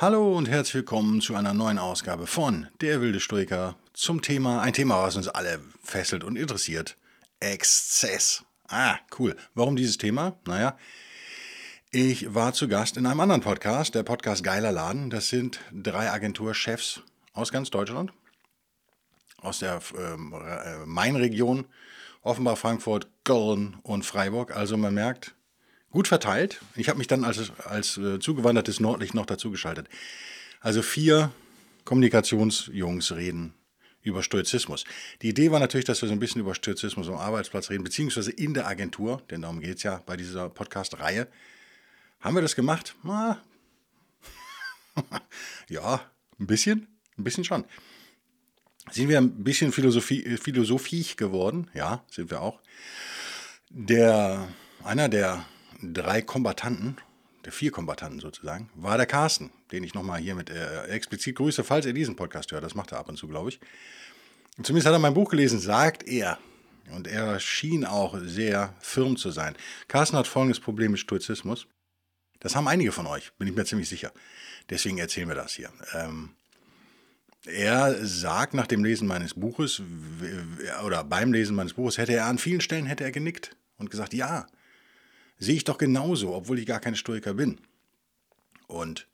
Hallo und herzlich willkommen zu einer neuen Ausgabe von Der wilde Stoiker zum Thema, ein Thema, was uns alle fesselt und interessiert, Exzess. Ah, cool. Warum dieses Thema? Naja, ich war zu Gast in einem anderen Podcast, der Podcast Geiler Laden. Das sind drei Agenturchefs aus ganz Deutschland, aus der ähm, äh, Main-Region, Offenbar, Frankfurt, Köln und Freiburg. Also man merkt, gut verteilt. Ich habe mich dann als, als äh, zugewandertes Nordlicht noch dazugeschaltet. Also vier Kommunikationsjungs reden über Stoizismus. Die Idee war natürlich, dass wir so ein bisschen über Stoizismus am Arbeitsplatz reden, beziehungsweise in der Agentur, denn darum geht es ja bei dieser Podcast-Reihe. Haben wir das gemacht? Na, ja, ein bisschen, ein bisschen schon. Sind wir ein bisschen Philosophie, philosophisch geworden? Ja, sind wir auch. Der, einer der drei Kombatanten, der vier Kombatanten sozusagen, war der Carsten, den ich nochmal hier mit äh, explizit grüße, falls er diesen Podcast hört. Das macht er ab und zu, glaube ich. Zumindest hat er mein Buch gelesen, sagt er. Und er schien auch sehr firm zu sein. Carsten hat folgendes Problem mit Stoizismus. Das haben einige von euch, bin ich mir ziemlich sicher. Deswegen erzählen wir das hier. Ähm, er sagt nach dem Lesen meines Buches oder beim Lesen meines Buches hätte er an vielen Stellen hätte er genickt und gesagt, ja, Sehe ich doch genauso, obwohl ich gar kein Stoiker bin. Und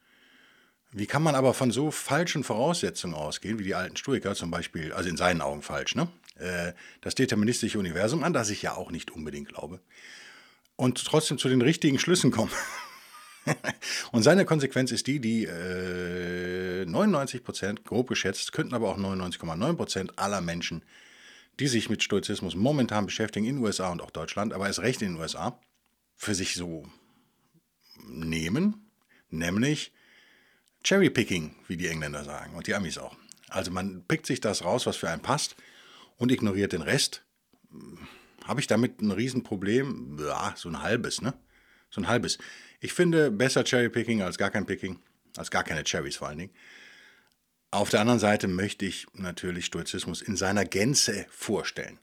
wie kann man aber von so falschen Voraussetzungen ausgehen, wie die alten Stoiker zum Beispiel, also in seinen Augen falsch, ne? Äh, das deterministische Universum, an das ich ja auch nicht unbedingt glaube, und trotzdem zu den richtigen Schlüssen kommen. und seine Konsequenz ist die, die äh, 99 Prozent, grob geschätzt, könnten aber auch 99,9 Prozent aller Menschen, die sich mit Stoizismus momentan beschäftigen, in den USA und auch Deutschland, aber erst recht in den USA, für sich so nehmen, nämlich Cherrypicking, wie die Engländer sagen und die Amis auch. Also man pickt sich das raus, was für einen passt und ignoriert den Rest. Habe ich damit ein Riesenproblem? Ja, so ein halbes, ne? So ein halbes. Ich finde besser Cherrypicking als gar kein Picking, als gar keine Cherries vor allen Dingen. Auf der anderen Seite möchte ich natürlich Stoizismus in seiner Gänze vorstellen.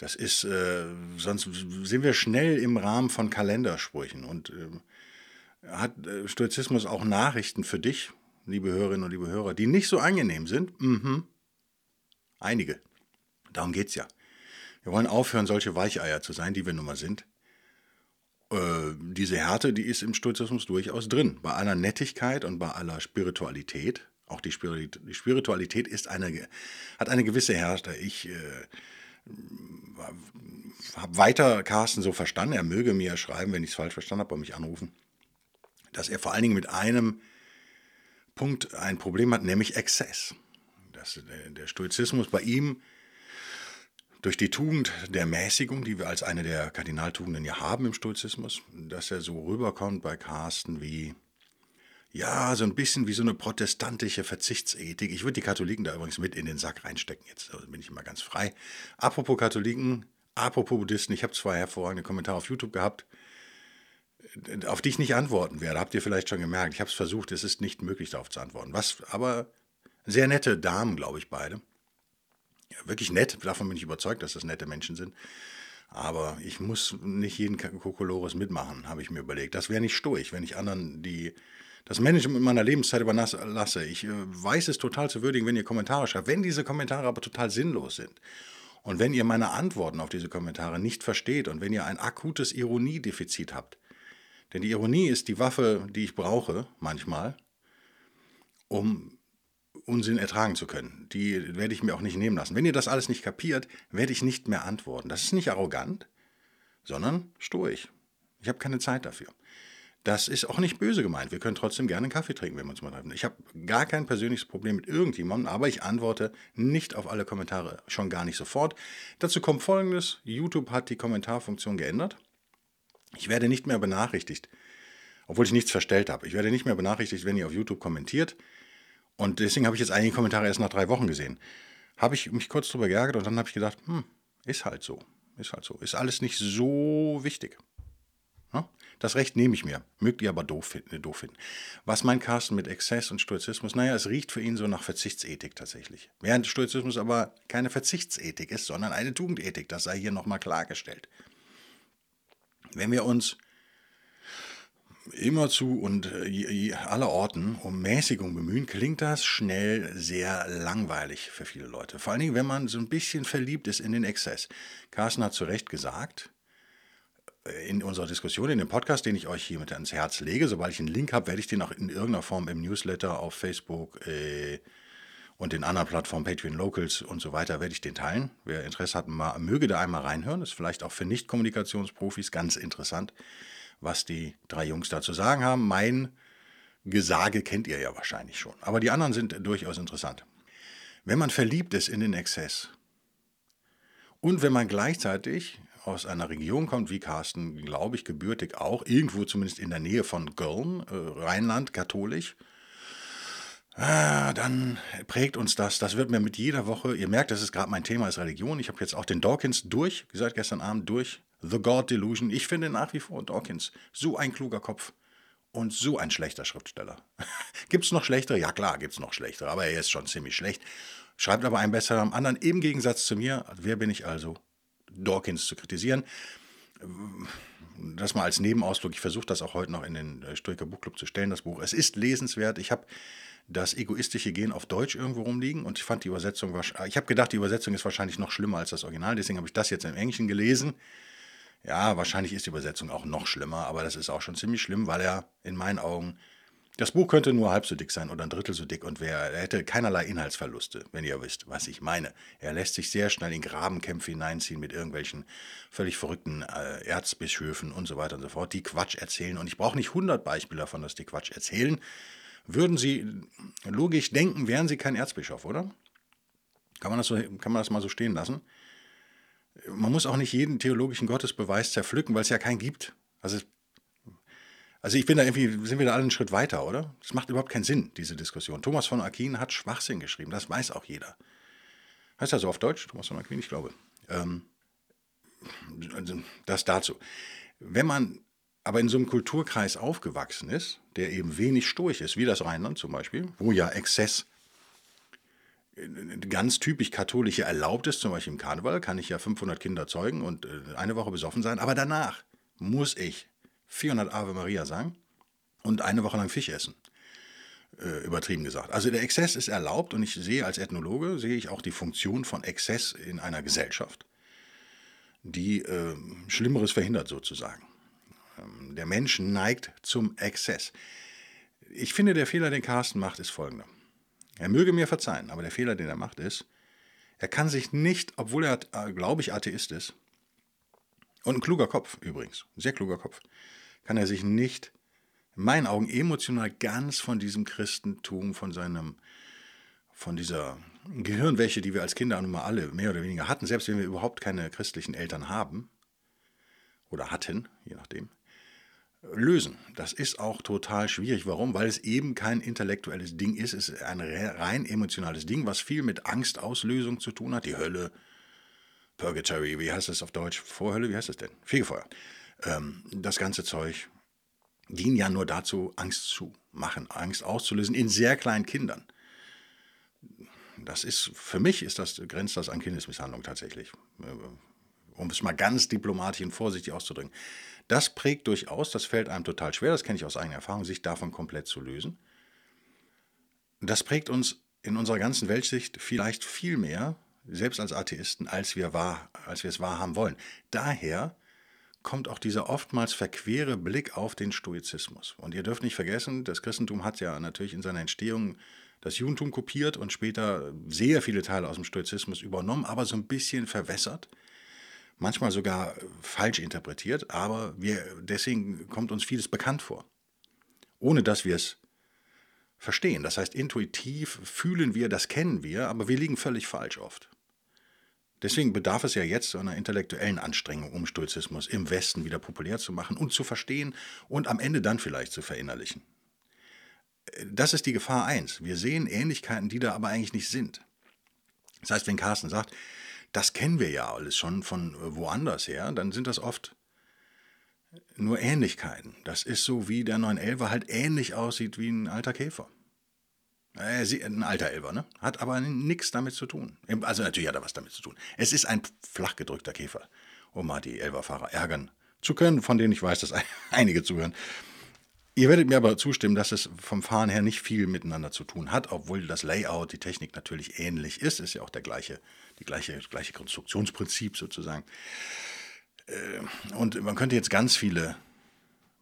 Das ist, äh, sonst sind wir schnell im Rahmen von Kalendersprüchen. Und äh, hat Stoizismus auch Nachrichten für dich, liebe Hörerinnen und liebe Hörer, die nicht so angenehm sind? Mhm. Einige. Darum geht es ja. Wir wollen aufhören, solche Weicheier zu sein, die wir nun mal sind. Äh, diese Härte, die ist im Stoizismus durchaus drin. Bei aller Nettigkeit und bei aller Spiritualität. Auch die Spiritualität ist eine, hat eine gewisse Härte. Ich äh, habe weiter Carsten so verstanden, er möge mir schreiben, wenn ich es falsch verstanden habe, und mich anrufen, dass er vor allen Dingen mit einem Punkt ein Problem hat, nämlich Exzess. Dass der Stoizismus bei ihm durch die Tugend der Mäßigung, die wir als eine der Kardinaltugenden ja haben im Stoizismus, dass er so rüberkommt bei Carsten wie ja, so ein bisschen wie so eine protestantische Verzichtsethik. Ich würde die Katholiken da übrigens mit in den Sack reinstecken. Jetzt bin ich mal ganz frei. Apropos Katholiken, apropos Buddhisten, ich habe zwei hervorragende Kommentare auf YouTube gehabt, auf die ich nicht antworten werde. Habt ihr vielleicht schon gemerkt. Ich habe es versucht, es ist nicht möglich, darauf zu antworten. Was aber sehr nette Damen, glaube ich, beide. Ja, wirklich nett, davon bin ich überzeugt, dass das nette Menschen sind. Aber ich muss nicht jeden Kokolores mitmachen, habe ich mir überlegt. Das wäre nicht stoisch, wenn ich anderen die das Management meiner Lebenszeit überlasse. Ich äh, weiß es total zu würdigen, wenn ihr Kommentare schreibt. Wenn diese Kommentare aber total sinnlos sind und wenn ihr meine Antworten auf diese Kommentare nicht versteht und wenn ihr ein akutes Ironiedefizit habt, denn die Ironie ist die Waffe, die ich brauche manchmal, um Unsinn ertragen zu können. Die werde ich mir auch nicht nehmen lassen. Wenn ihr das alles nicht kapiert, werde ich nicht mehr antworten. Das ist nicht arrogant, sondern stoisch. Ich habe keine Zeit dafür. Das ist auch nicht böse gemeint. Wir können trotzdem gerne einen Kaffee trinken, wenn wir uns mal treffen. Ich habe gar kein persönliches Problem mit irgendjemandem, aber ich antworte nicht auf alle Kommentare, schon gar nicht sofort. Dazu kommt folgendes: YouTube hat die Kommentarfunktion geändert. Ich werde nicht mehr benachrichtigt obwohl ich nichts verstellt habe. Ich werde nicht mehr benachrichtigt, wenn ihr auf YouTube kommentiert. Und deswegen habe ich jetzt einige Kommentare erst nach drei Wochen gesehen. Habe ich mich kurz drüber geärgert und dann habe ich gedacht, hm, ist halt so. Ist halt so. Ist alles nicht so wichtig. Das Recht nehme ich mir. Mögt ihr aber doof finden, doof finden. Was meint Carsten mit Exzess und Stoizismus? Naja, es riecht für ihn so nach Verzichtsethik tatsächlich. Während Stoizismus aber keine Verzichtsethik ist, sondern eine Tugendethik. Das sei hier nochmal klargestellt. Wenn wir uns immerzu und äh, aller Orten um Mäßigung bemühen, klingt das schnell sehr langweilig für viele Leute. Vor allen Dingen, wenn man so ein bisschen verliebt ist in den Exzess. Carsten hat zu Recht gesagt, in unserer Diskussion, in dem Podcast, den ich euch hier mit ans Herz lege. Sobald ich einen Link habe, werde ich den auch in irgendeiner Form im Newsletter auf Facebook äh, und in anderen Plattformen, Patreon Locals und so weiter, werde ich den teilen. Wer Interesse hat, mal, möge da einmal reinhören. Das ist vielleicht auch für Nicht-Kommunikationsprofis ganz interessant, was die drei Jungs dazu sagen haben. Mein Gesage kennt ihr ja wahrscheinlich schon. Aber die anderen sind durchaus interessant. Wenn man verliebt ist in den Exzess und wenn man gleichzeitig aus einer Region kommt, wie Carsten, glaube ich, gebürtig auch, irgendwo zumindest in der Nähe von Göln, äh, Rheinland, katholisch, ah, dann prägt uns das. Das wird mir mit jeder Woche, ihr merkt, das ist gerade mein Thema, ist Religion. Ich habe jetzt auch den Dawkins durch, gesagt gestern Abend durch, The God Delusion. Ich finde nach wie vor Dawkins so ein kluger Kopf und so ein schlechter Schriftsteller. gibt es noch schlechtere? Ja klar, gibt es noch schlechtere, aber er ist schon ziemlich schlecht. Schreibt aber ein besserer am anderen, im Gegensatz zu mir. Wer bin ich also? Dawkins zu kritisieren. Das mal als Nebenausdruck. Ich versuche das auch heute noch in den äh, Stoiker Buchclub zu stellen, das Buch. Es ist lesenswert. Ich habe das egoistische Gehen auf Deutsch irgendwo rumliegen und ich fand die Übersetzung, ich habe gedacht, die Übersetzung ist wahrscheinlich noch schlimmer als das Original, deswegen habe ich das jetzt im Englischen gelesen. Ja, wahrscheinlich ist die Übersetzung auch noch schlimmer, aber das ist auch schon ziemlich schlimm, weil er in meinen Augen das Buch könnte nur halb so dick sein oder ein Drittel so dick und wer, er hätte keinerlei Inhaltsverluste, wenn ihr wisst, was ich meine. Er lässt sich sehr schnell in Grabenkämpfe hineinziehen mit irgendwelchen völlig verrückten äh, Erzbischöfen und so weiter und so fort, die Quatsch erzählen. Und ich brauche nicht 100 Beispiele davon, dass die Quatsch erzählen. Würden sie logisch denken, wären sie kein Erzbischof, oder? Kann man das, so, kann man das mal so stehen lassen? Man muss auch nicht jeden theologischen Gottesbeweis zerpflücken, weil es ja keinen gibt. Also also ich bin da irgendwie, sind wir da alle einen Schritt weiter, oder? Das macht überhaupt keinen Sinn, diese Diskussion. Thomas von Aquin hat Schwachsinn geschrieben, das weiß auch jeder. Heißt das so auf Deutsch, Thomas von Aquin? Ich glaube. Ähm, also das dazu. Wenn man aber in so einem Kulturkreis aufgewachsen ist, der eben wenig stoisch ist, wie das Rheinland zum Beispiel, wo ja Exzess äh, ganz typisch katholische erlaubt ist, zum Beispiel im Karneval, kann ich ja 500 Kinder zeugen und äh, eine Woche besoffen sein, aber danach muss ich 400 Ave Maria sagen und eine Woche lang Fisch essen. Äh, übertrieben gesagt. Also der Exzess ist erlaubt und ich sehe als Ethnologe, sehe ich auch die Funktion von Exzess in einer Gesellschaft, die äh, Schlimmeres verhindert sozusagen. Ähm, der Mensch neigt zum Exzess. Ich finde, der Fehler, den Carsten macht, ist folgender. Er möge mir verzeihen, aber der Fehler, den er macht, ist, er kann sich nicht, obwohl er, äh, glaube ich, Atheist ist, und ein kluger Kopf übrigens, sehr kluger Kopf, kann er sich nicht, in meinen Augen, emotional ganz von diesem Christentum, von seinem, von dieser Gehirnwäsche, die wir als Kinder nun mal alle mehr oder weniger hatten, selbst wenn wir überhaupt keine christlichen Eltern haben oder hatten, je nachdem, lösen. Das ist auch total schwierig. Warum? Weil es eben kein intellektuelles Ding ist. Es ist ein rein emotionales Ding, was viel mit Angstauslösung zu tun hat. Die Hölle, Purgatory, wie heißt das auf Deutsch? Vorhölle, wie heißt das denn? Fegefeuer ähm, das ganze Zeug dient ja nur dazu, Angst zu machen, Angst auszulösen in sehr kleinen Kindern. Das ist, für mich ist das, grenzt das an Kindesmisshandlung tatsächlich. Äh, um es mal ganz diplomatisch und vorsichtig auszudrücken. Das prägt durchaus, das fällt einem total schwer, das kenne ich aus eigener Erfahrung, sich davon komplett zu lösen. Das prägt uns in unserer ganzen Weltsicht vielleicht viel mehr, selbst als Atheisten, als wir, wahr, als wir es wahrhaben wollen. Daher kommt auch dieser oftmals verquere Blick auf den Stoizismus. Und ihr dürft nicht vergessen, das Christentum hat ja natürlich in seiner Entstehung das Judentum kopiert und später sehr viele Teile aus dem Stoizismus übernommen, aber so ein bisschen verwässert, manchmal sogar falsch interpretiert, aber wir, deswegen kommt uns vieles bekannt vor, ohne dass wir es verstehen. Das heißt, intuitiv fühlen wir, das kennen wir, aber wir liegen völlig falsch oft. Deswegen bedarf es ja jetzt einer intellektuellen Anstrengung, um Stoizismus im Westen wieder populär zu machen und zu verstehen und am Ende dann vielleicht zu verinnerlichen. Das ist die Gefahr 1. Wir sehen Ähnlichkeiten, die da aber eigentlich nicht sind. Das heißt, wenn Carsten sagt, das kennen wir ja alles schon von woanders her, dann sind das oft nur Ähnlichkeiten. Das ist so, wie der 911 halt ähnlich aussieht wie ein alter Käfer. Äh, ein alter Elber, ne? Hat aber nichts damit zu tun. Also natürlich hat er was damit zu tun. Es ist ein flach gedrückter Käfer, um mal die Elberfahrer ärgern zu können, von denen ich weiß, dass einige zuhören. Ihr werdet mir aber zustimmen, dass es vom Fahren her nicht viel miteinander zu tun hat, obwohl das Layout, die Technik natürlich ähnlich ist. Ist ja auch der gleiche, die gleiche, das gleiche Konstruktionsprinzip sozusagen. Äh, und man könnte jetzt ganz viele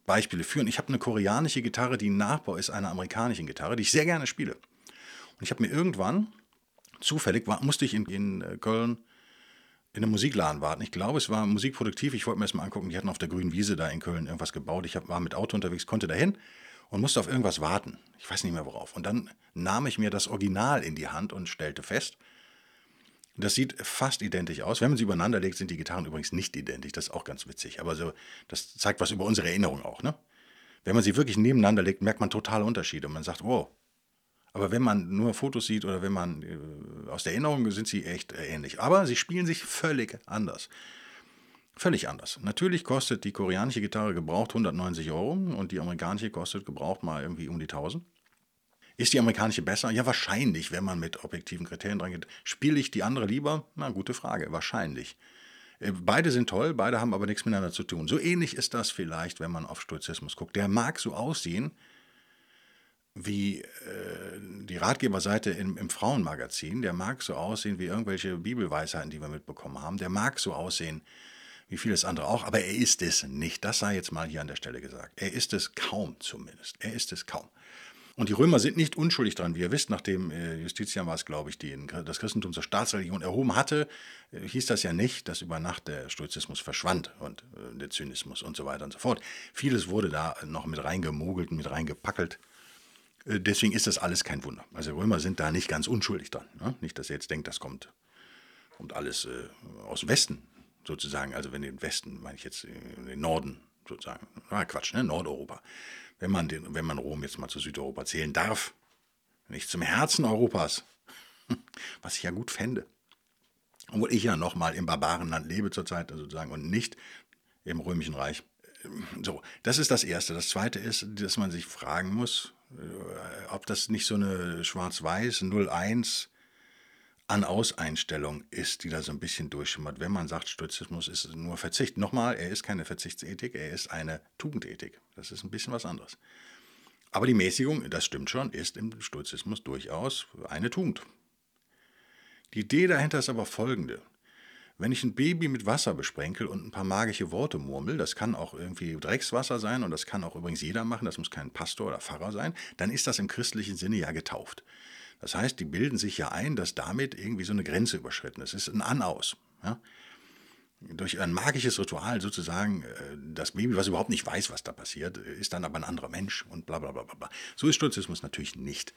Beispiele führen. Ich habe eine koreanische Gitarre, die ein Nachbau ist einer amerikanischen Gitarre, die ich sehr gerne spiele. Und ich habe mir irgendwann, zufällig, war, musste ich in, in äh, Köln in einem Musikladen warten. Ich glaube, es war musikproduktiv. Ich wollte mir das mal angucken. Die hatten auf der grünen Wiese da in Köln irgendwas gebaut. Ich war mit Auto unterwegs, konnte dahin und musste auf irgendwas warten. Ich weiß nicht mehr worauf. Und dann nahm ich mir das Original in die Hand und stellte fest, das sieht fast identisch aus. Wenn man sie übereinander legt, sind die Gitarren übrigens nicht identisch. Das ist auch ganz witzig. Aber so, das zeigt was über unsere Erinnerung auch. Ne? Wenn man sie wirklich nebeneinander legt, merkt man totale Unterschiede. Und man sagt, wow. Aber wenn man nur Fotos sieht oder wenn man äh, aus der Erinnerung, sind sie echt äh, ähnlich. Aber sie spielen sich völlig anders. Völlig anders. Natürlich kostet die koreanische Gitarre gebraucht 190 Euro und die amerikanische kostet gebraucht mal irgendwie um die 1000. Ist die amerikanische besser? Ja, wahrscheinlich, wenn man mit objektiven Kriterien dran geht. Spiele ich die andere lieber? Na, gute Frage. Wahrscheinlich. Äh, beide sind toll, beide haben aber nichts miteinander zu tun. So ähnlich ist das vielleicht, wenn man auf Stoizismus guckt. Der mag so aussehen wie äh, die Ratgeberseite im, im Frauenmagazin. Der mag so aussehen wie irgendwelche Bibelweisheiten, die wir mitbekommen haben. Der mag so aussehen wie vieles andere auch, aber er ist es nicht. Das sei jetzt mal hier an der Stelle gesagt. Er ist es kaum zumindest. Er ist es kaum. Und die Römer sind nicht unschuldig dran. Wie ihr wisst, nachdem äh, Justitian war es, glaube ich, die das Christentum zur Staatsreligion erhoben hatte, äh, hieß das ja nicht, dass über Nacht der Stoizismus verschwand und äh, der Zynismus und so weiter und so fort. Vieles wurde da noch mit reingemogelt, mit reingepackelt. Deswegen ist das alles kein Wunder. Also Römer sind da nicht ganz unschuldig dran. Ne? Nicht, dass ihr jetzt denkt, das kommt, kommt alles äh, aus dem Westen sozusagen. Also wenn den Westen, meine ich jetzt den Norden sozusagen. Na, Quatsch, ne? Nordeuropa wenn man, den, wenn man Rom jetzt mal zu Südeuropa zählen darf, nicht zum Herzen Europas, was ich ja gut fände. Obwohl ich ja noch mal im Barbarenland lebe zurzeit sozusagen und nicht im Römischen Reich. So, das ist das Erste. Das Zweite ist, dass man sich fragen muss, äh, ob das nicht so eine Schwarz-Weiß 01 an-Aus-Einstellung ist, die da so ein bisschen durchschimmert. Wenn man sagt, Stoizismus ist nur Verzicht. Nochmal, er ist keine Verzichtsethik, er ist eine Tugendethik. Das ist ein bisschen was anderes. Aber die Mäßigung, das stimmt schon, ist im Stoizismus durchaus eine Tugend. Die Idee dahinter ist aber folgende. Wenn ich ein Baby mit Wasser besprenkel und ein paar magische Worte murmel, das kann auch irgendwie Dreckswasser sein und das kann auch übrigens jeder machen, das muss kein Pastor oder Pfarrer sein, dann ist das im christlichen Sinne ja getauft. Das heißt, die bilden sich ja ein, dass damit irgendwie so eine Grenze überschritten ist. Es ist ein An-Aus. Ja? Durch ein magisches Ritual sozusagen, äh, das Baby, was überhaupt nicht weiß, was da passiert, ist dann aber ein anderer Mensch und bla bla bla bla. So ist Stoizismus natürlich nicht.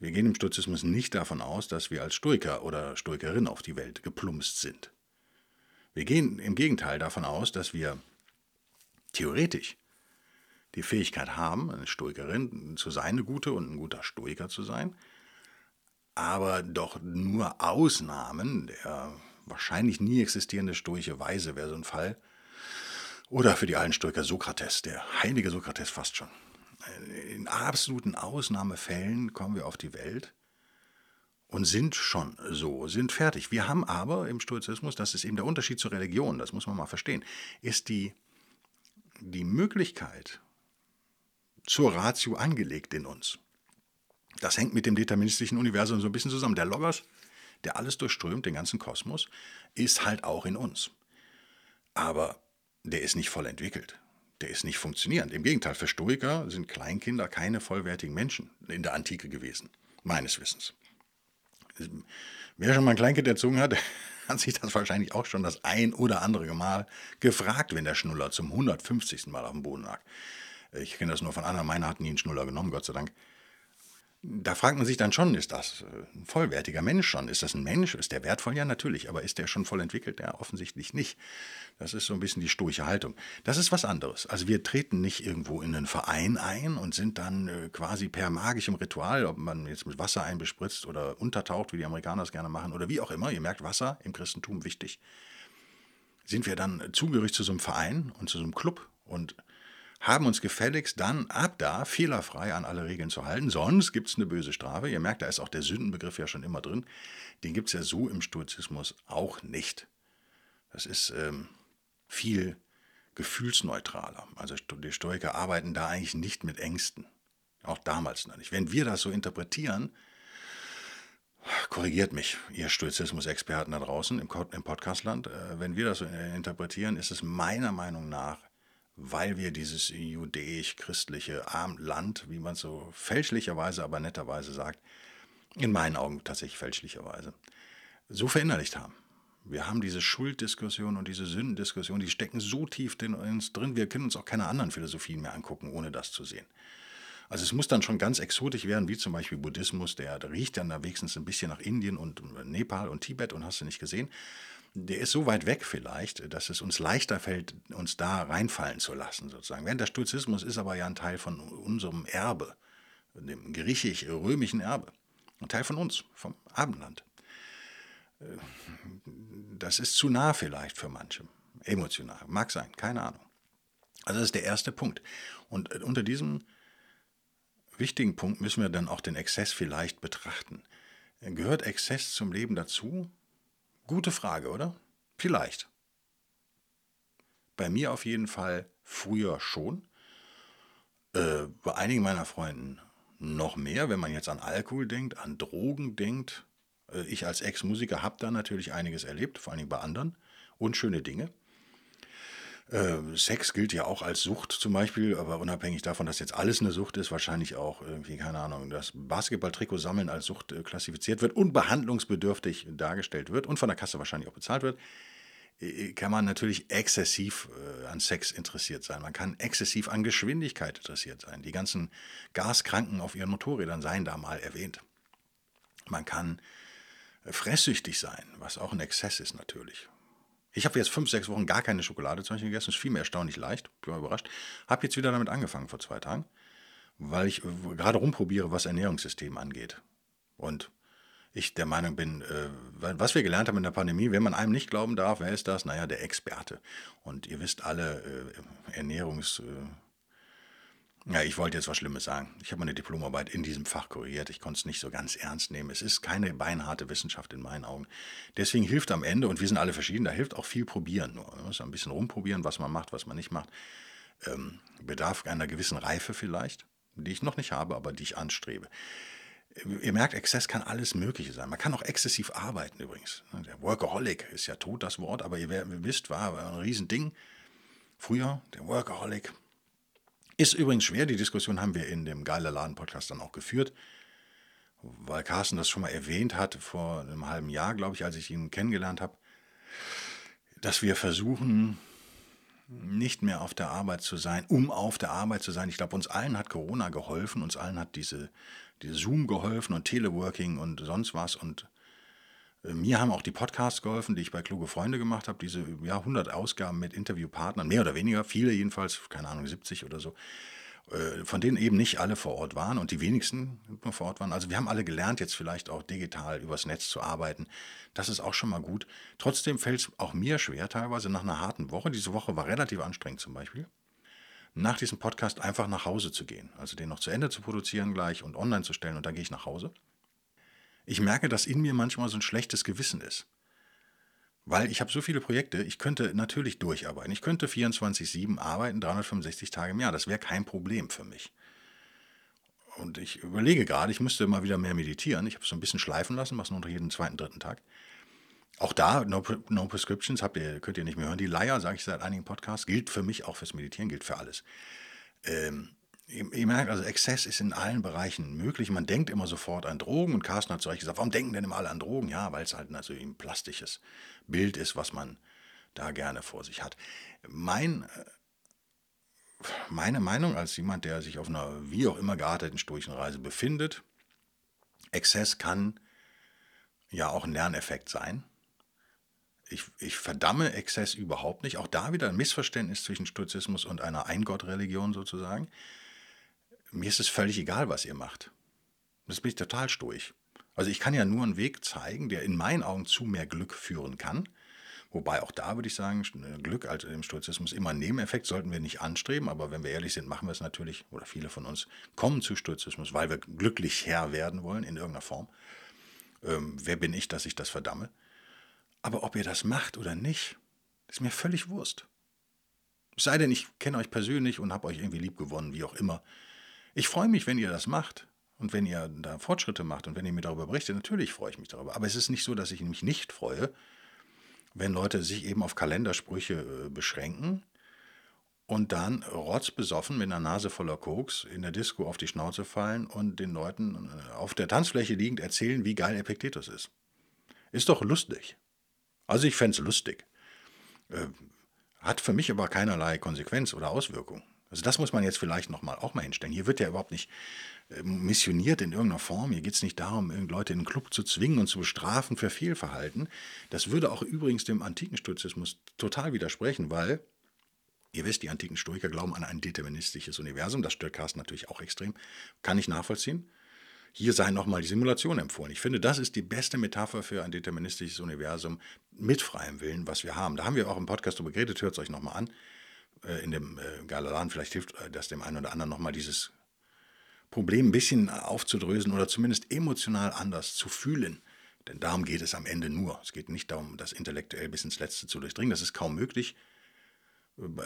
Wir gehen im Stoizismus nicht davon aus, dass wir als Stoiker oder Stoikerin auf die Welt geplumpst sind. Wir gehen im Gegenteil davon aus, dass wir theoretisch die Fähigkeit haben, eine Stoikerin zu sein, eine gute und ein guter Stoiker zu sein, aber doch nur Ausnahmen, der wahrscheinlich nie existierende stoische Weise wäre so ein Fall. Oder für die alten Stoiker Sokrates, der heilige Sokrates fast schon. In absoluten Ausnahmefällen kommen wir auf die Welt und sind schon so, sind fertig. Wir haben aber im Stoizismus, das ist eben der Unterschied zur Religion, das muss man mal verstehen, ist die, die Möglichkeit zur Ratio angelegt in uns. Das hängt mit dem deterministischen Universum so ein bisschen zusammen. Der Logos, der alles durchströmt, den ganzen Kosmos, ist halt auch in uns. Aber der ist nicht voll entwickelt. Der ist nicht funktionierend. Im Gegenteil, für Stoiker sind Kleinkinder keine vollwertigen Menschen in der Antike gewesen, meines Wissens. Wer schon mal ein Kleinkind erzogen hat, hat sich das wahrscheinlich auch schon das ein oder andere Mal gefragt, wenn der Schnuller zum 150. Mal auf dem Boden lag. Ich kenne das nur von anderen, meine hatten nie einen Schnuller genommen, Gott sei Dank. Da fragt man sich dann schon, ist das äh, ein vollwertiger Mensch schon? Ist das ein Mensch? Ist der wertvoll? Ja, natürlich, aber ist der schon voll entwickelt? Ja, offensichtlich nicht. Das ist so ein bisschen die stoische Haltung. Das ist was anderes. Also wir treten nicht irgendwo in einen Verein ein und sind dann äh, quasi per magischem Ritual, ob man jetzt mit Wasser einbespritzt oder untertaucht, wie die Amerikaner es gerne machen, oder wie auch immer, ihr merkt, Wasser im Christentum wichtig, sind wir dann zugehörig zu so einem Verein und zu so einem Club und haben uns gefälligst dann ab da fehlerfrei an alle Regeln zu halten, sonst gibt es eine böse Strafe. Ihr merkt, da ist auch der Sündenbegriff ja schon immer drin. Den gibt es ja so im Stoizismus auch nicht. Das ist ähm, viel gefühlsneutraler. Also die Stoiker arbeiten da eigentlich nicht mit Ängsten. Auch damals noch nicht. Wenn wir das so interpretieren, korrigiert mich, ihr Stoizismus-Experten da draußen im Podcastland, äh, wenn wir das so interpretieren, ist es meiner Meinung nach weil wir dieses judäisch-christliche Land, wie man so fälschlicherweise, aber netterweise sagt, in meinen Augen tatsächlich fälschlicherweise, so verinnerlicht haben. Wir haben diese Schulddiskussion und diese Sündendiskussion, die stecken so tief in uns drin, wir können uns auch keine anderen Philosophien mehr angucken, ohne das zu sehen. Also es muss dann schon ganz exotisch werden, wie zum Beispiel Buddhismus, der, riecht dann da wenigstens ein bisschen nach Indien und Nepal und Tibet und hast du nicht gesehen der ist so weit weg vielleicht, dass es uns leichter fällt, uns da reinfallen zu lassen, sozusagen. Während der Stoizismus ist aber ja ein Teil von unserem Erbe, dem griechisch-römischen Erbe. Ein Teil von uns, vom Abendland. Äh, das ist zu nah vielleicht für manche. Emotional. Mag sein, keine Ahnung. Also das ist der erste Punkt. Und äh, unter diesem wichtigen Punkt müssen wir dann auch den Exzess vielleicht betrachten. Gehört Exzess zum Leben dazu? Gute Frage, oder? Vielleicht. Bei mir auf jeden Fall früher schon. Äh, bei einigen meiner Freunden noch mehr, wenn man jetzt an Alkohol denkt, an Drogen denkt. Äh, ich als Ex-Musiker habe da natürlich einiges erlebt, vor allem bei anderen. Unschöne Dinge. Äh, Sex gilt ja auch als Sucht zum Beispiel, aber unabhängig davon, dass jetzt alles eine Sucht ist, wahrscheinlich auch irgendwie, keine Ahnung, das Basketball-Trikot sammeln als Sucht äh, klassifiziert wird und behandlungsbedürftig dargestellt wird und von der Kasse wahrscheinlich auch bezahlt wird, äh, kann man natürlich exzessiv äh, an Sex interessiert sein. Man kann exzessiv an Geschwindigkeit interessiert sein. Die ganzen Gaskranken auf ihren Motorrädern seien da mal erwähnt. Man kann fresssüchtig sein, was auch ein Exzess ist natürlich. Ich habe jetzt fünf, sechs Wochen gar keine Schokolade zum Beispiel gegessen. Das ist vielmehr erstaunlich leicht. Bin mal überrascht. Habe jetzt wieder damit angefangen vor zwei Tagen, weil ich äh, gerade rumprobiere, was Ernährungssystem angeht. Und ich der Meinung bin, äh, was wir gelernt haben in der Pandemie, wenn man einem nicht glauben darf, wer ist das? Naja, der Experte. Und ihr wisst alle, äh, Ernährungs... Ja, ich wollte jetzt was Schlimmes sagen. Ich habe meine Diplomarbeit in diesem Fach korrigiert. Ich konnte es nicht so ganz ernst nehmen. Es ist keine beinharte Wissenschaft in meinen Augen. Deswegen hilft am Ende, und wir sind alle verschieden, da hilft auch viel probieren. Man muss ein bisschen rumprobieren, was man macht, was man nicht macht. Ähm, bedarf einer gewissen Reife vielleicht, die ich noch nicht habe, aber die ich anstrebe. Ihr merkt, Exzess kann alles Mögliche sein. Man kann auch exzessiv arbeiten übrigens. Der Workaholic ist ja tot, das Wort, aber ihr wisst, war ein Riesending. Früher, der Workaholic, ist übrigens schwer, die Diskussion haben wir in dem Geiler Laden-Podcast dann auch geführt, weil Carsten das schon mal erwähnt hat vor einem halben Jahr, glaube ich, als ich ihn kennengelernt habe, dass wir versuchen, nicht mehr auf der Arbeit zu sein, um auf der Arbeit zu sein. Ich glaube, uns allen hat Corona geholfen, uns allen hat diese, diese Zoom geholfen und Teleworking und sonst was und mir haben auch die Podcasts geholfen, die ich bei Kluge Freunde gemacht habe, diese ja, 100 Ausgaben mit Interviewpartnern, mehr oder weniger, viele jedenfalls, keine Ahnung, 70 oder so, äh, von denen eben nicht alle vor Ort waren und die wenigsten nur vor Ort waren. Also wir haben alle gelernt, jetzt vielleicht auch digital übers Netz zu arbeiten. Das ist auch schon mal gut. Trotzdem fällt es auch mir schwer, teilweise nach einer harten Woche, diese Woche war relativ anstrengend zum Beispiel, nach diesem Podcast einfach nach Hause zu gehen. Also den noch zu Ende zu produzieren gleich und online zu stellen und dann gehe ich nach Hause. Ich merke, dass in mir manchmal so ein schlechtes Gewissen ist. Weil ich habe so viele Projekte, ich könnte natürlich durcharbeiten. Ich könnte 24-7 arbeiten, 365 Tage im Jahr. Das wäre kein Problem für mich. Und ich überlege gerade, ich müsste mal wieder mehr meditieren. Ich habe es so ein bisschen schleifen lassen, was nur noch jeden zweiten, dritten Tag. Auch da, no, no Prescriptions, habt ihr, könnt ihr nicht mehr hören. Die Leier, sage ich seit einigen Podcasts, gilt für mich auch fürs Meditieren, gilt für alles. Ähm, Ihr merkt, also Exzess ist in allen Bereichen möglich. Man denkt immer sofort an Drogen und Carsten hat zu euch gesagt, warum denken denn immer alle an Drogen? Ja, weil es halt also ein plastisches Bild ist, was man da gerne vor sich hat. Mein, äh, meine Meinung als jemand, der sich auf einer wie auch immer gearteten stoischen Reise befindet, Exzess kann ja auch ein Lerneffekt sein. Ich, ich, verdamme Exzess überhaupt nicht. Auch da wieder ein Missverständnis zwischen Stoizismus und einer Eingottreligion sozusagen. Mir ist es völlig egal, was ihr macht. Das bin ich total stoisch. Also ich kann ja nur einen Weg zeigen, der in meinen Augen zu mehr Glück führen kann. Wobei auch da würde ich sagen, Glück also im Stoizismus immer ein Nebeneffekt sollten wir nicht anstreben, aber wenn wir ehrlich sind, machen wir es natürlich, oder viele von uns kommen zu Stoizismus, weil wir glücklich Herr werden wollen in irgendeiner Form. Ähm, wer bin ich, dass ich das verdamme? Aber ob ihr das macht oder nicht, ist mir völlig Wurst. Es sei denn, ich kenne euch persönlich und habe euch irgendwie lieb gewonnen, wie auch immer. Ich freue mich, wenn ihr das macht. Und wenn ihr da Fortschritte macht und wenn ihr mir darüber berichtet, natürlich freue ich mich darüber. Aber es ist nicht so, dass ich mich nicht freue, wenn Leute sich eben auf Kalendersprüche äh, beschränken und dann rotzbesoffen mit einer Nase voller Koks in der Disco auf die Schnauze fallen und den Leuten äh, auf der Tanzfläche liegend erzählen, wie geil Epiktetus ist. Ist doch lustig. Also ich fände es lustig. Äh, hat für mich aber keinerlei Konsequenz oder Auswirkung. Also das muss man jetzt vielleicht noch mal auch mal hinstellen. Hier wird ja überhaupt nicht äh, missioniert in irgendeiner Form. Hier geht es nicht darum, Leute in den Club zu zwingen und zu bestrafen für Fehlverhalten. Das würde auch übrigens dem antiken Stoizismus total widersprechen, weil, ihr wisst, die antiken Stoiker glauben an ein deterministisches Universum. Das stört Carsten natürlich auch extrem. Kann ich nachvollziehen. Hier sei nochmal die Simulation empfohlen. Ich finde, das ist die beste Metapher für ein deterministisches Universum mit freiem Willen, was wir haben. Da haben wir auch im Podcast darüber geredet, hört es euch nochmal an. Äh, in dem äh, Galalan. Vielleicht hilft äh, das dem einen oder anderen nochmal dieses Problem ein bisschen aufzudröseln oder zumindest emotional anders zu fühlen. Denn darum geht es am Ende nur. Es geht nicht darum, das intellektuell bis ins Letzte zu durchdringen. Das ist kaum möglich.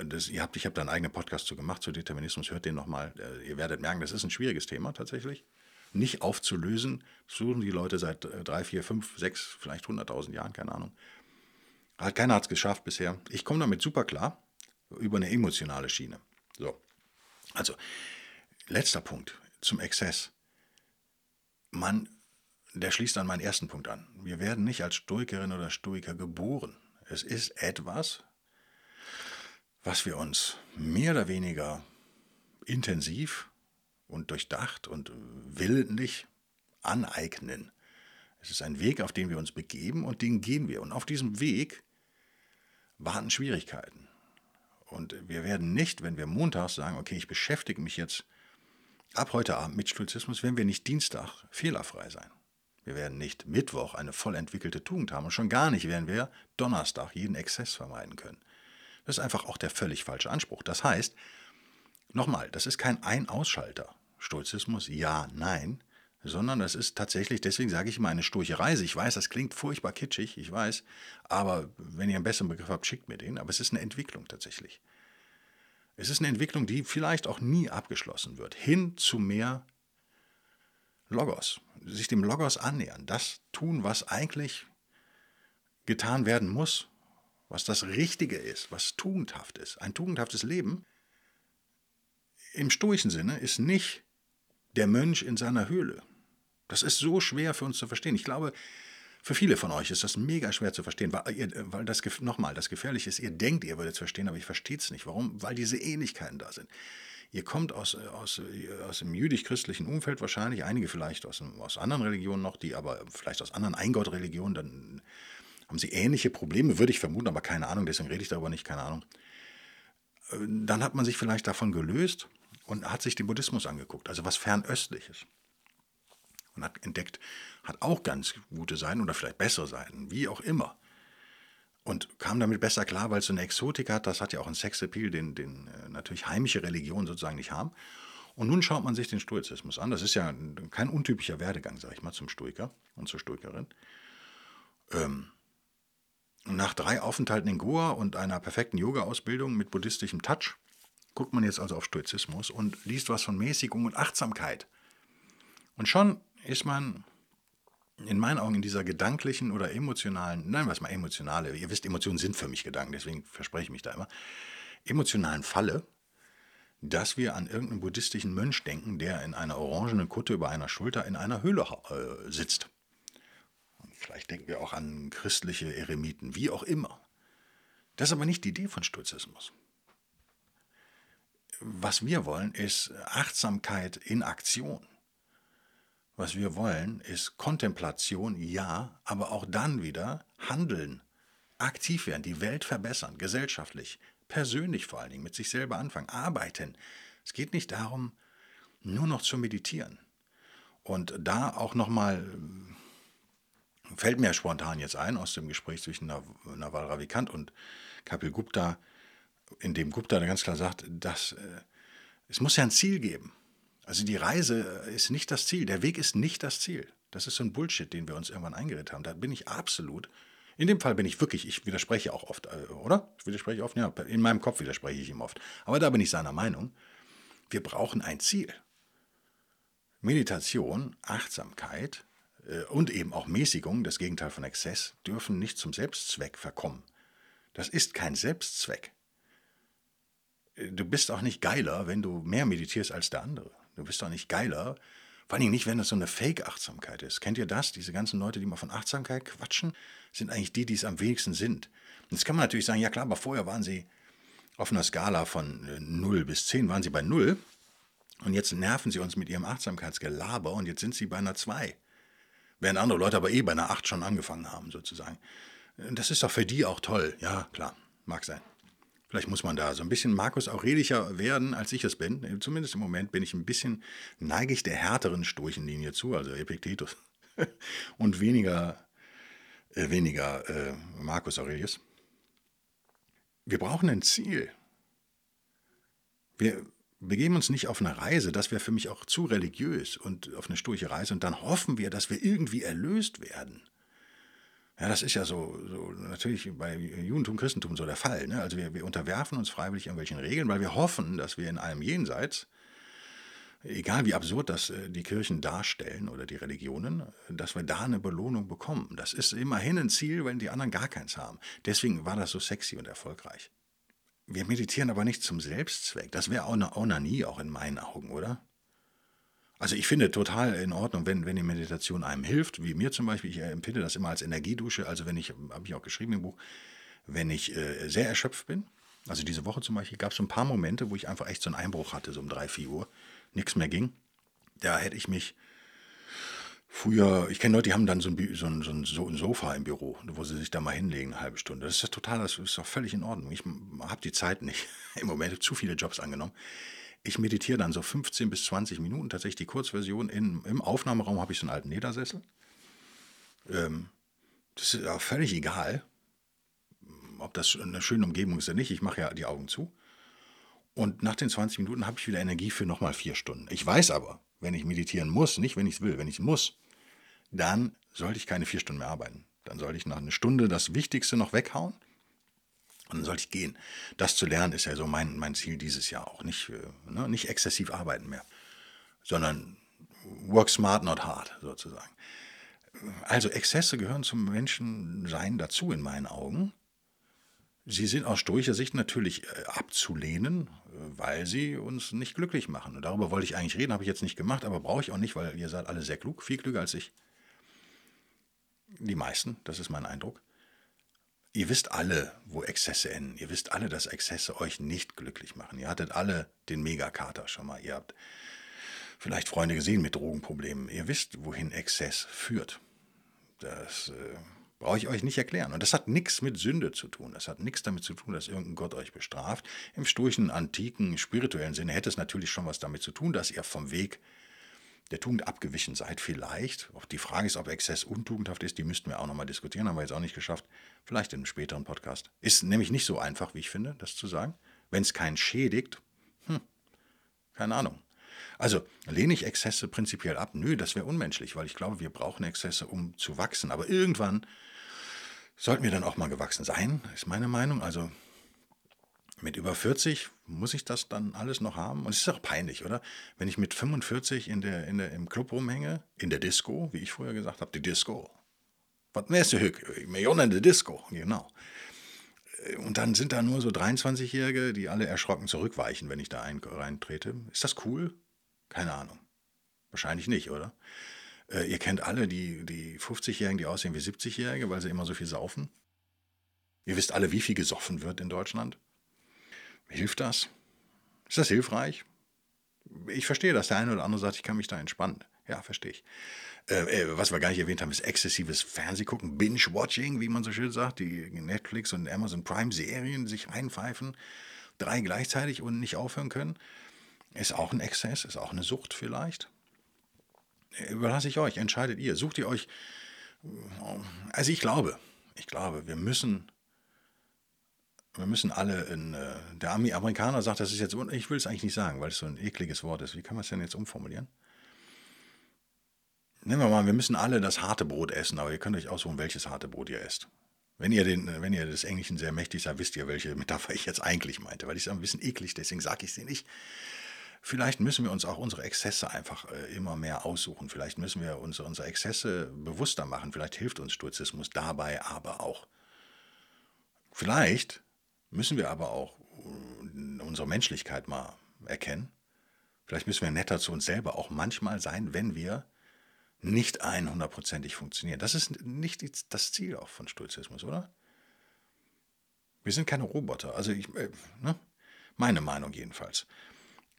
Das, ihr habt, ich habe da einen eigenen Podcast zu gemacht, zu Determinismus. Hört den nochmal. Ihr werdet merken, das ist ein schwieriges Thema tatsächlich. Nicht aufzulösen. Suchen die Leute seit drei, vier, fünf, sechs, vielleicht hunderttausend Jahren, keine Ahnung. keiner hat es geschafft bisher. Ich komme damit super klar über eine emotionale Schiene. So. Also, letzter Punkt zum Exzess. Man, der schließt an meinen ersten Punkt an. Wir werden nicht als Stoikerin oder Stoiker geboren. Es ist etwas, was wir uns mehr oder weniger intensiv und durchdacht und willentlich aneignen. Es ist ein Weg, auf den wir uns begeben und den gehen wir. Und auf diesem Weg warten Schwierigkeiten. Und wir werden nicht, wenn wir montags sagen, okay, ich beschäftige mich jetzt ab heute Abend mit Stoizismus, werden wir nicht Dienstag fehlerfrei sein. Wir werden nicht Mittwoch eine voll entwickelte Tugend haben und schon gar nicht werden wir Donnerstag jeden Exzess vermeiden können. Das ist einfach auch der völlig falsche Anspruch. Das heißt, nochmal, das ist kein Ein-Ausschalter. Stoizismus, ja, nein, sondern das ist tatsächlich, deswegen sage ich immer eine sturche Reise. Ich weiß, das klingt furchtbar kitschig, ich weiß, aber wenn ihr einen besseren Begriff habt, schickt mir den. Aber es ist eine Entwicklung tatsächlich. Es ist eine Entwicklung, die vielleicht auch nie abgeschlossen wird, hin zu mehr Logos, sich dem Logos annähern, das tun, was eigentlich getan werden muss, was das Richtige ist, was tugendhaft ist. Ein tugendhaftes Leben im stoischen Sinne ist nicht der Mönch in seiner Höhle. Das ist so schwer für uns zu verstehen. Ich glaube, für viele von euch ist das mega schwer zu verstehen, weil, ihr, weil das, nochmal, das Gefährliche ist, ihr denkt, ihr würdet es verstehen, aber ich verstehe es nicht. Warum? Weil diese Ähnlichkeiten da sind. Ihr kommt aus, aus, aus dem jüdisch-christlichen Umfeld wahrscheinlich, einige vielleicht aus, aus anderen Religionen noch, die aber vielleicht aus anderen Eingott-Religionen, dann haben sie ähnliche Probleme, würde ich vermuten, aber keine Ahnung, deswegen rede ich darüber nicht, keine Ahnung. Dann hat man sich vielleicht davon gelöst und hat sich den Buddhismus angeguckt, also was fernöstliches. Und hat entdeckt, hat auch ganz gute Seiten oder vielleicht bessere Seiten, wie auch immer. Und kam damit besser klar, weil es so eine Exotik hat, das hat ja auch einen Sexappeal, den, den äh, natürlich heimische Religionen sozusagen nicht haben. Und nun schaut man sich den Stoizismus an. Das ist ja kein untypischer Werdegang, sage ich mal, zum Stoiker und zur Stoikerin. Ähm, nach drei Aufenthalten in Goa und einer perfekten Yoga-Ausbildung mit buddhistischem Touch guckt man jetzt also auf Stoizismus und liest was von Mäßigung und Achtsamkeit. Und schon ist man in meinen Augen in dieser gedanklichen oder emotionalen, nein, was mal emotionale, ihr wisst, Emotionen sind für mich Gedanken, deswegen verspreche ich mich da immer, emotionalen Falle, dass wir an irgendeinen buddhistischen Mönch denken, der in einer orangenen Kutte über einer Schulter in einer Höhle äh, sitzt. Und vielleicht denken wir auch an christliche Eremiten, wie auch immer. Das ist aber nicht die Idee von Stoizismus was wir wollen, ist Achtsamkeit in Aktion. Was wir wollen, ist Kontemplation, ja, aber auch dann wieder handeln, aktiv werden, die Welt verbessern, gesellschaftlich, persönlich vor allen Dingen, mit sich selber anfangen, arbeiten. Es geht nicht darum, nur noch zu meditieren. Und da auch nochmal, fällt mir spontan jetzt ein aus dem Gespräch zwischen Naval Ravikant und Kapil Gupta, in dem Gupta ganz klar sagt, dass äh, es muss ja ein Ziel geben. Also die Reise ist nicht das Ziel, der Weg ist nicht das Ziel. Das ist so ein Bullshit, den wir uns irgendwann eingeredet haben. Da bin ich absolut. In dem Fall bin ich wirklich, ich widerspreche auch oft, äh, oder? Ich widerspreche oft, ja, in meinem Kopf widerspreche ich ihm oft. Aber da bin ich seiner Meinung. Wir brauchen ein Ziel. Meditation, Achtsamkeit äh, und eben auch Mäßigung, das Gegenteil von Exzess, dürfen nicht zum Selbstzweck verkommen. Das ist kein Selbstzweck. Äh, du bist auch nicht geiler, wenn du mehr meditierst als der andere. Du bist doch nicht geiler. Vor allem nicht, wenn das so eine Fake-Achtsamkeit ist. Kennt ihr das? Diese ganzen Leute, die mal von Achtsamkeit quatschen, sind eigentlich die, die es am wenigsten sind. Jetzt kann man natürlich sagen, ja klar, aber vorher waren sie auf einer Skala von 0 äh, bis 10, waren sie bei 0. Und jetzt nerven sie uns mit ihrem Achtsamkeitsgelaber und jetzt sind sie bei einer 2. Während andere Leute aber eh bei einer 8 schon angefangen haben, sozusagen. Das ist doch für die auch toll. Ja, klar, mag sein. Vielleicht muss man da so ein bisschen Markus Aurelischer werden, als ich es bin. Zumindest im Moment bin ich ein bisschen, neige ich der härteren Sturchenlinie zu, also Epiktetus. und weniger, äh, weniger äh, Markus Aurelius. Wir brauchen ein Ziel. Wir begeben uns nicht auf eine Reise, das wäre für mich auch zu religiös und auf eine sturche Reise und dann hoffen wir, dass wir irgendwie erlöst werden. Ja, das ist ja so, so natürlich bei Judentum, Christentum so der Fall. Ne? Also wir, wir unterwerfen uns freiwillig irgendwelchen Regeln, weil wir hoffen, dass wir in einem Jenseits, egal wie absurd das äh, die Kirchen darstellen oder die Religionen, dass wir da eine Belohnung bekommen. Das ist immerhin ein Ziel, wenn die anderen gar keins haben. Deswegen war das so sexy und erfolgreich. Wir meditieren aber nicht zum Selbstzweck. Das wäre auch eine Onanie, auch in meinen Augen, oder? Also ich finde total in Ordnung, wenn, wenn die Meditation einem hilft, wie mir zum Beispiel, ich empfinde das immer als Energiedusche, also wenn ich, habe ich auch geschrieben im Buch, wenn ich äh, sehr erschöpft bin, also diese Woche zum Beispiel, gab es so ein paar Momente, wo ich einfach echt so einen Einbruch hatte, so um drei, vier Uhr, nichts mehr ging. Da hätte ich mich früher, ich kenne Leute, die haben dann so ein, so, ein, so, ein, Sofa im Büro, wo sie sich da mal hinlegen, eine halbe Stunde. Das ist total, das ist doch völlig in Ordnung. Ich habe die Zeit nicht, im Moment zu viele Jobs angenommen ich meditiere dann so 15 bis 20 Minuten, tatsächlich die Kurzversion. In, Im Aufnahmeraum habe ich so einen alten Ledersessel. Ähm, das ist auch völlig egal, ob das eine schöne Umgebung ist oder nicht. Ich mache ja die Augen zu. Und nach den 20 Minuten habe ich wieder Energie für nochmal vier Stunden. Ich weiß aber, wenn ich meditieren muss, nicht wenn ich es will, wenn ich muss, dann sollte ich keine vier Stunden mehr arbeiten. Dann sollte ich nach einer Stunde das Wichtigste noch weghauen und dann sollte ich gehen. Das zu lernen ist ja so mein, mein Ziel dieses Jahr auch. Nicht, äh, ne, nicht exzessiv arbeiten mehr, sondern work smart, not hard sozusagen. Also Exzesse gehören zum Menschensein dazu in meinen Augen. Sie sind aus stoischer Sicht natürlich äh, abzulehnen, weil sie uns nicht glücklich machen. Und darüber wollte ich eigentlich reden, habe ich jetzt nicht gemacht, aber brauche ich auch nicht, weil ihr seid alle sehr klug, viel klüger als ich. Die meisten, das ist mein Eindruck. Ihr wisst alle, wo Exzesse enden. Ihr wisst alle, dass Exzesse euch nicht glücklich machen. Ihr hattet alle den Megakater schon mal. Ihr habt vielleicht Freunde gesehen mit Drogenproblemen. Ihr wisst, wohin Exzess führt. Das äh, brauche ich euch nicht erklären. Und das hat nichts mit Sünde zu tun. Das hat nichts damit zu tun, dass irgendein Gott euch bestraft. Im stoischen, antiken, spirituellen Sinne hätte es natürlich schon was damit zu tun, dass ihr vom Weg der Tugend abgewichen seid, vielleicht. Auch die Frage ist, ob Exzess untugendhaft ist, die müssten wir auch nochmal diskutieren, haben wir jetzt auch nicht geschafft. Vielleicht in einem späteren Podcast. Ist nämlich nicht so einfach, wie ich finde, das zu sagen. Wenn es keinen schädigt, hm, keine Ahnung. Also lehne ich Exzesse prinzipiell ab? Nö, das wäre unmenschlich, weil ich glaube, wir brauchen Exzesse, um zu wachsen. Aber irgendwann sollten wir dann auch mal gewachsen sein, ist meine Meinung. Also mit über 40 muss ich das dann alles noch haben? Und es ist auch peinlich, oder? Wenn ich mit 45 in der, in der, im Club rumhänge, in der Disco, wie ich früher gesagt habe, die Disco. Was ist der Hück? Millionen der Disco, genau. Und dann sind da nur so 23-Jährige, die alle erschrocken zurückweichen, wenn ich da ein, reintrete. Ist das cool? Keine Ahnung. Wahrscheinlich nicht, oder? Äh, ihr kennt alle die, die 50-Jährigen, die aussehen wie 70-Jährige, weil sie immer so viel saufen. Ihr wisst alle, wie viel gesoffen wird in Deutschland. Hilft das? Ist das hilfreich? Ich verstehe, dass der eine oder andere sagt, ich kann mich da entspannen. Ja, verstehe ich. Äh, äh, was wir gar nicht erwähnt haben, ist exzessives Fernsehgucken, Binge-Watching, wie man so schön sagt, die Netflix und Amazon Prime-Serien sich reinpfeifen, drei gleichzeitig und nicht aufhören können. Ist auch ein Exzess, ist auch eine Sucht vielleicht. Überlasse ich euch, entscheidet ihr. Sucht ihr euch. Also ich glaube, ich glaube, wir müssen wir müssen alle in, äh, der Amerikaner sagt, das ist jetzt, ich will es eigentlich nicht sagen, weil es so ein ekliges Wort ist. Wie kann man es denn jetzt umformulieren? Nehmen wir mal, wir müssen alle das harte Brot essen, aber ihr könnt euch aussuchen, welches harte Brot ihr esst. Wenn ihr, den, wenn ihr des Englischen sehr mächtig seid, wisst ihr, welche Metapher ich jetzt eigentlich meinte, weil ich es ein bisschen eklig, deswegen sage ich sie nicht. Vielleicht müssen wir uns auch unsere Exzesse einfach äh, immer mehr aussuchen. Vielleicht müssen wir uns unsere Exzesse bewusster machen. Vielleicht hilft uns Stoizismus dabei aber auch. Vielleicht müssen wir aber auch äh, unsere Menschlichkeit mal erkennen. Vielleicht müssen wir netter zu uns selber auch manchmal sein, wenn wir nicht 100%ig funktionieren. Das ist nicht das Ziel auch von Stoizismus, oder? Wir sind keine Roboter. Also ich, äh, ne? meine Meinung jedenfalls.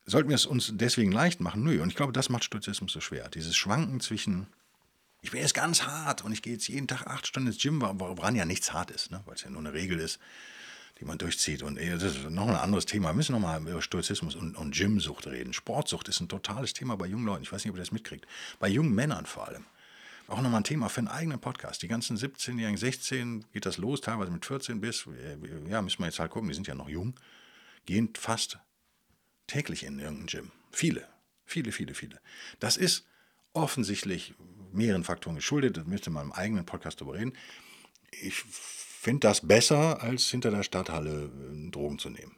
Sollten wir es uns deswegen leicht machen? Nö. Und ich glaube, das macht Stoizismus so schwer. Dieses Schwanken zwischen, ich bin jetzt ganz hart und ich gehe jetzt jeden Tag acht Stunden ins Gym, woran ja nichts hart ist, ne? weil es ja nur eine Regel ist die man durchzieht. Und das ist noch ein anderes Thema. Wir müssen nochmal über Stoizismus und, und Gymsucht reden. Sportsucht ist ein totales Thema bei jungen Leuten. Ich weiß nicht, ob ihr das mitkriegt. Bei jungen Männern vor allem. Auch nochmal ein Thema für einen eigenen Podcast. Die ganzen 17-Jährigen, 16 geht das los, teilweise mit 14 bis, ja, müssen wir jetzt halt gucken, die sind ja noch jung, gehen fast täglich in irgendein Gym. Viele, viele, viele, viele. Das ist offensichtlich mehreren Faktoren geschuldet. Da müsste man im eigenen Podcast darüber reden. Ich finde das besser, als hinter der Stadthalle äh, Drogen zu nehmen.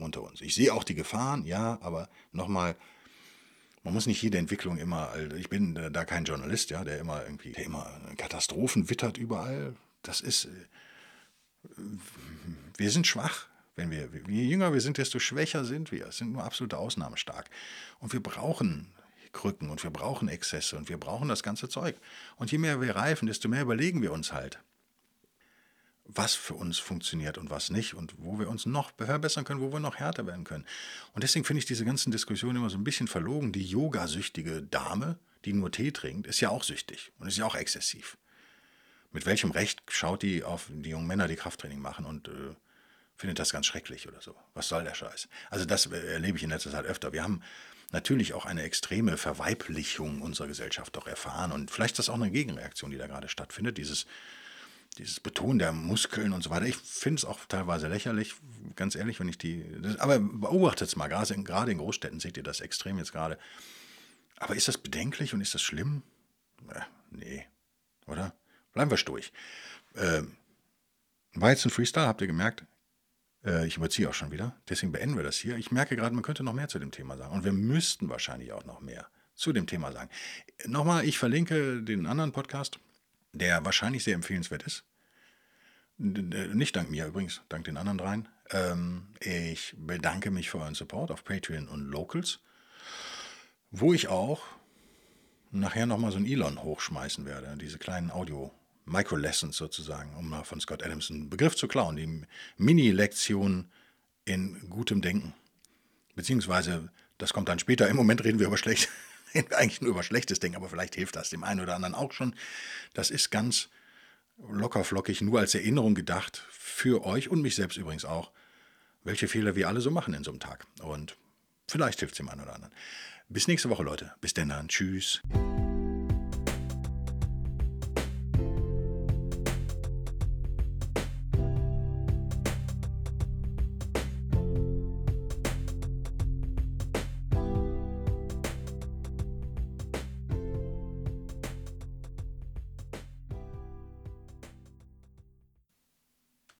Unter uns. Ich sehe auch die Gefahren, ja, aber nochmal, man muss nicht jede Entwicklung immer, ich bin da kein Journalist, ja, der immer irgendwie, der immer Katastrophen wittert überall. Das ist, äh, wir sind schwach. Wenn wir, je jünger wir sind, desto schwächer sind wir. Es sind nur absolute Ausnahmen stark. Und wir brauchen Krücken und wir brauchen Exzesse und wir brauchen das ganze Zeug. Und je mehr wir reifen, desto mehr überlegen wir uns halt was für uns funktioniert und was nicht und wo wir uns noch verbessern können, wo wir noch härter werden können. Und deswegen finde ich diese ganzen Diskussionen immer so ein bisschen verlogen. Die yogasüchtige Dame, die nur Tee trinkt, ist ja auch süchtig und ist ja auch exzessiv. Mit welchem Recht schaut die auf die jungen Männer, die Krafttraining machen und äh, findet das ganz schrecklich oder so? Was soll der Scheiß? Also das äh, erlebe ich in letzter Zeit öfter. Wir haben natürlich auch eine extreme Verweiblichung unserer Gesellschaft doch erfahren und vielleicht ist das auch eine Gegenreaktion, die da gerade stattfindet. Dieses dieses Betonen der Muskeln und so weiter. Ich finde es auch teilweise lächerlich, ganz ehrlich, wenn ich die. Das, aber beobachtet es mal, gerade in, Großstädten seht ihr das extrem jetzt gerade. Aber ist das bedenklich und ist das schlimm? Äh, nee, oder? Bleiben wir durch. Äh, war jetzt ein Freestyle, habt ihr gemerkt? Äh, ich überziehe auch schon wieder. Deswegen beenden wir das hier. Ich merke gerade, man könnte noch mehr zu dem Thema sagen. Und wir müssten wahrscheinlich auch noch mehr zu dem Thema sagen. Nochmal, ich verlinke den anderen Podcast der wahrscheinlich sehr empfehlenswert ist. Nicht dank mir übrigens, dank den anderen dreien. Ähm, ich bedanke mich für euren Support auf Patreon und Locals, wo ich auch nachher nochmal so ein Elon hochschmeißen werde, diese kleinen Audio- Micro-Lessons sozusagen, um mal von Scott Adams einen Begriff zu klauen, die Mini-Lektion in gutem Denken. Beziehungsweise, das kommt dann später, im Moment reden wir über schlecht, eigentlich nur über schlechtes Denken, aber vielleicht hilft das dem einen oder anderen auch schon. Das ist ganz locker flockig, nur als Erinnerung gedacht, für euch und mich selbst übrigens auch, welche Fehler wir alle so machen in so einem Tag. Und vielleicht hilft es dem einen oder anderen. Bis nächste Woche, Leute. Bis denn dann. Tschüss.